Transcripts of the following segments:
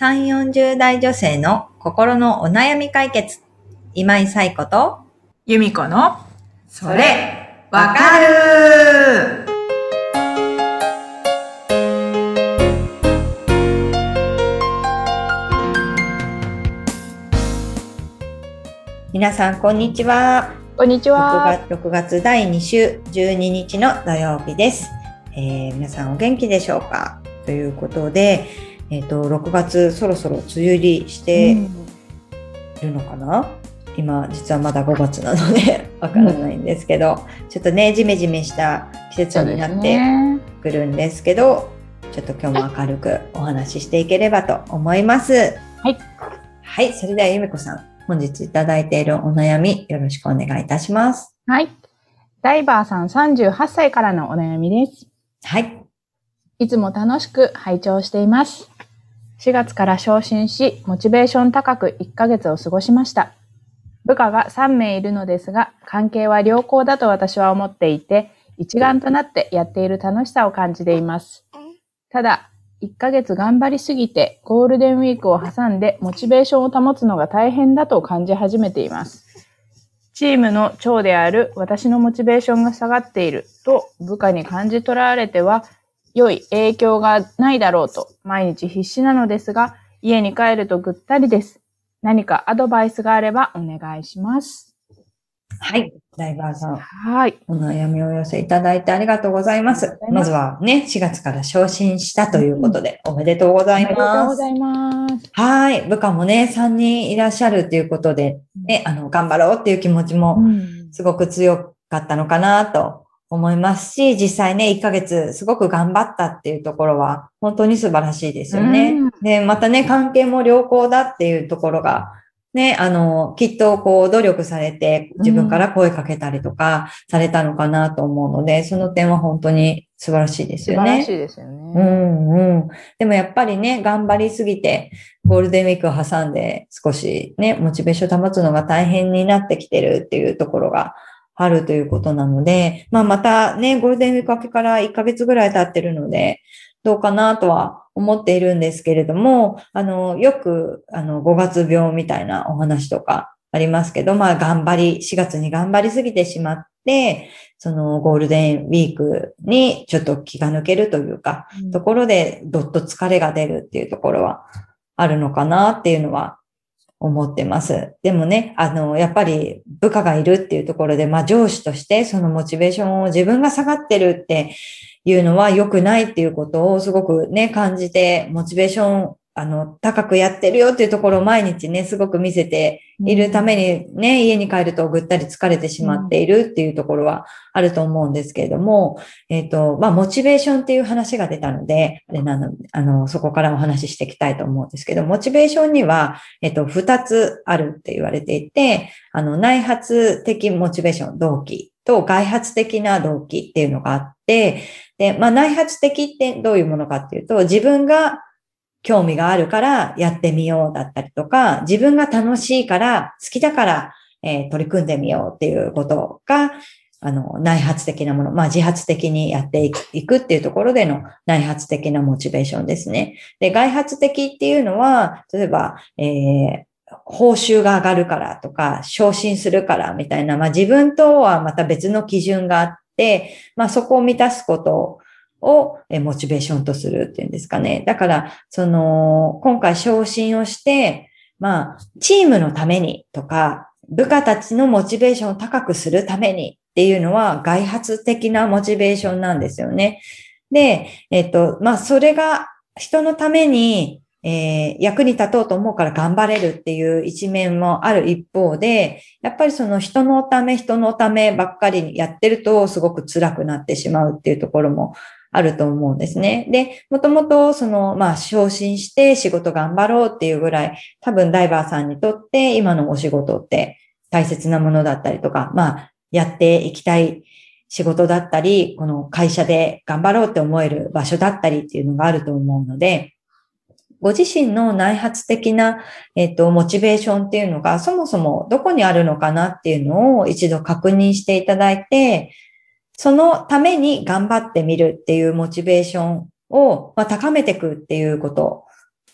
3、40代女性の心のお悩み解決。今井彩子と、由美子の、それ、わかる皆さん、こんにちは。こんにちは。6月 ,6 月第2週12日の土曜日です。えー皆さんお元気でしょうか？ということで、えっ、と、6月そろそろ梅雨入りしているのかな、今、実はまだ5月なので わからないんですけど、ちょっとね、ジメジメした季節になってね。くるんですけど、ちょっと今日も明るくお話ししていければと思います。はい。はい。それでは、ゆめこさん、本日いただいているお悩み、よろしくお願いいたします。はい。ダイバーさん38歳からのお悩みです。はい。いつも楽しく拝聴しています。4月から昇進し、モチベーション高く1ヶ月を過ごしました。部下が3名いるのですが、関係は良好だと私は思っていて、一丸となってやっている楽しさを感じています。ただ、1ヶ月頑張りすぎて、ゴールデンウィークを挟んでモチベーションを保つのが大変だと感じ始めています。チームの長である私のモチベーションが下がっていると部下に感じ取られては良い影響がないだろうと毎日必死なのですが家に帰るとぐったりです。何かアドバイスがあればお願いします。はい。ダイバーさん、はい。お悩みをお寄せいただいてありがとうございます。まますずはね、4月から昇進したということで、おめでとうございありがとうます。ございます。はい。部下もね、3人いらっしゃるということで、ね、あの、頑張ろうっていう気持ちもうんすごく強かったのかなと思いますし、実際ね、1ヶ月すごく頑張ったっていうところは、本当に素晴らしいですよね。うんで、またね、関係も良好だっていうところが、ね、あの、きっとこう努力されて自分から声かけたりとかされたのかなと思うので、その点は本当に素晴らしいですよね素晴らし。いですようね。んうん。でもやっぱりね、頑張りすぎて、ゴールデンウィークを挟んで少しね、モチベーション保つのが大変になってきてるっていうところがあるということなので、まあまたね、ゴールデンウィーク明けから1ヶ月ぐらい経ってるので、どうかなとは思っているんですけれども、あの、よく、あの、5月病みたいなお話とかありますけど、まあ頑張り、4月に頑張りすぎてしまって、そのゴールデンウィークにちょっと気が抜けるというか、ところでどっと疲れが出るっていうところはあるのかなっていうのは思ってます。でもね、あの、やっぱり部下がいるっていうところで、まあ上司としてそのモチベーションを自分が下がってるっていうのは良くないっていうことをすごくね、感じて、モチベーション、あの、高くやってるよっていうところを毎日ね、すごく見せているためにね、家に帰るとぐったり疲れてしまっているっていうところはあると思うんですけれども、えっ、と、まあ、モチベーションっていう話が出たので、あれなの、あの、そこからお話ししていきたいと思うんですけど、モチベーションには、えっ、と、二つあるって言われていて、あの、内発的モチベーション、動機と外発的な動機っていうのがあって、で、まあ、内発的ってどういうものかっていうと、自分が興味があるからやってみようだったりとか、自分が楽しいから、好きだから、えー取り組んでみようっていうことが、あの、内発的なもの、まあ自発的にやっていくっていうところでの内発的なモチベーションですね。で、外発的っていうのは、例えば、えー報酬が上がるからとか、昇進するからみたいな、まあ自分とはまた別の基準があって、まあそこを満たすことをモチベーションとするっていうんですかね。だから、その、今回昇進をして、まあ、チームのためにとか、部下たちのモチベーションを高くするためにっていうのは外発的なモチベーションなんですよね。で、えっと、まあ、それが人のために、えー役に立とうと思うから頑張れるっていう一面もある一方で、やっぱりその人のため、人のためばっかりやってるとすごく辛くなってしまうっていうところもあると思うんですね。で、もともとその、まあ、昇進して仕事頑張ろうっていうぐらい、多分ダイバーさんにとって今のお仕事って大切なものだったりとか、まあ、やっていきたい仕事だったり、この会社で頑張ろうって思える場所だったりっていうのがあると思うので、ご自身の内発的な、えっと、モチベーションっていうのが、そもそもどこにあるのかなっていうのを一度確認していただいて、そのために頑張ってみるっていうモチベーションを、まあ、高めていくっていうこと。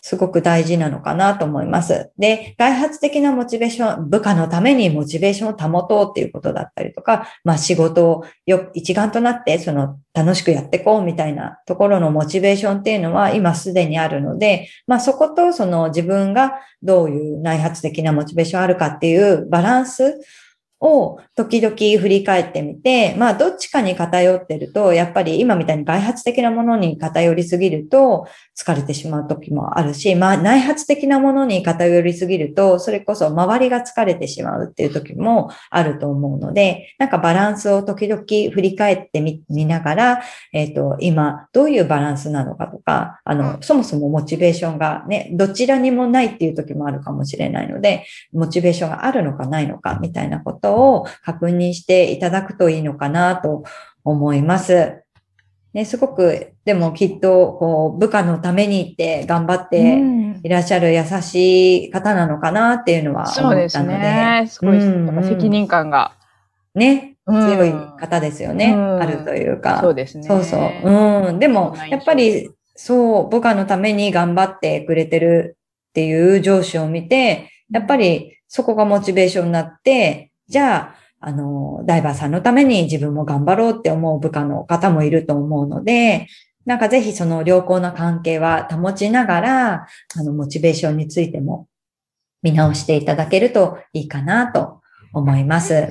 すごく大事なのかなと思います。で、外発的なモチベーション、部下のためにモチベーションを保とうっていうことだったりとか、まあ仕事をよ一丸となって、その楽しくやっていこうみたいなところのモチベーションっていうのは今すでにあるので、まあそことその自分がどういう内発的なモチベーションあるかっていうバランスを時々振り返ってみて、まあどっちかに偏ってると、やっぱり今みたいに外発的なものに偏りすぎると疲れてしまう時もあるし、まあ内発的なものに偏りすぎると、それこそ周りが疲れてしまうっていう時もあると思うので、なんかバランスを時々振り返ってみ見ながら、えっ、と、今どういうバランスなのかとか、あの、そもそもモチベーションがね、どちらにもないっていう時もあるかもしれないので、モチベーションがあるのかないのかみたいなことを確認していただくといいのかなと思います。ね、すごく、でもきっと、こう、部下のためにって頑張ってうんいらっしゃる優しい方なのかなっていうのはそうです思ったので、ね。すごい、うんやっぱ責任感が。ね、うん強い方ですよね、うんあるというか。そうですね。そうそう。うん。でもやっぱり、そう、部下のために頑張ってくれてるっていう上司を見て、やっぱりそこがモチベーションになって、じゃあ、あの、ダイバーさんのために自分も頑張ろうって思う部下の方もいると思うので、なんかぜひその良好な関係は保ちながら、あの、モチベーションについても見直していただけるといいかなと思います。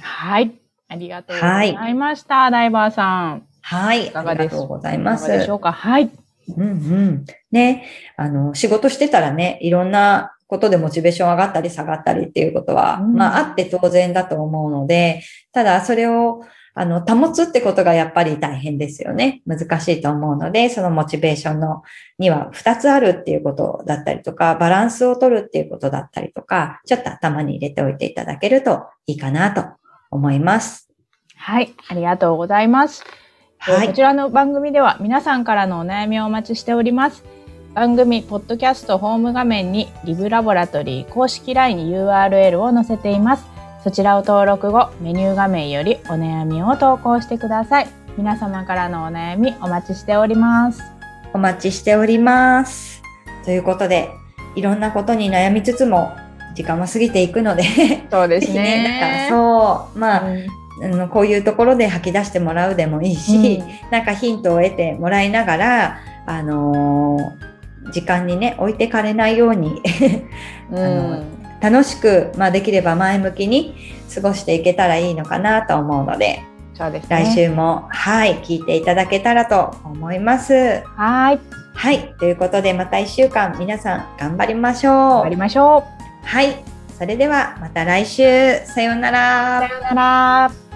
はい。ありがとうございました、ダイバーさん。はい。いかがです？ありがとうございいかます。がでしょうか？はい。うんうん。ね、あの、仕事してたらね、いろんなことでモチベーション上がったり下がったりっていうことは、うんまあ、あって当然だと思うので、ただそれを、あの、保つってことがやっぱり大変ですよね。難しいと思うので、そのモチベーションのには2つあるっていうことだったりとか、バランスを取るっていうことだったりとか、ちょっと頭に入れておいていただけるといいかなと思います。はい。ありがとうございます。はい。こちらの番組では皆さんからのお悩みをお待ちしております。番組ポッドキャストホーム画面にリブラボラトリー公式 LINE URL を載せています。そちらを登録後、メニュー画面よりお悩みを投稿してください。皆様からのお悩みお待ちしております。お待ちしております。ということで、いろんなことに悩みつつも、時間は過ぎていくので、そうでぜひ ね、なんかそう、まあ、あのこういうところで吐き出してもらうでもいいし、なんかヒントを得てもらいながら、あのー時間にね、置いてかれないように うんの楽しく、まあ、できれば前向きに過ごしていけたらいいのかなと思うので、そうですね。来週も、はい、聞いていただけたらと思います。はい。はい。ということで、また一週間皆さん頑張りましょ頑張りう。ましょはい。それではまた来週。さようなう。らさ。ようなら。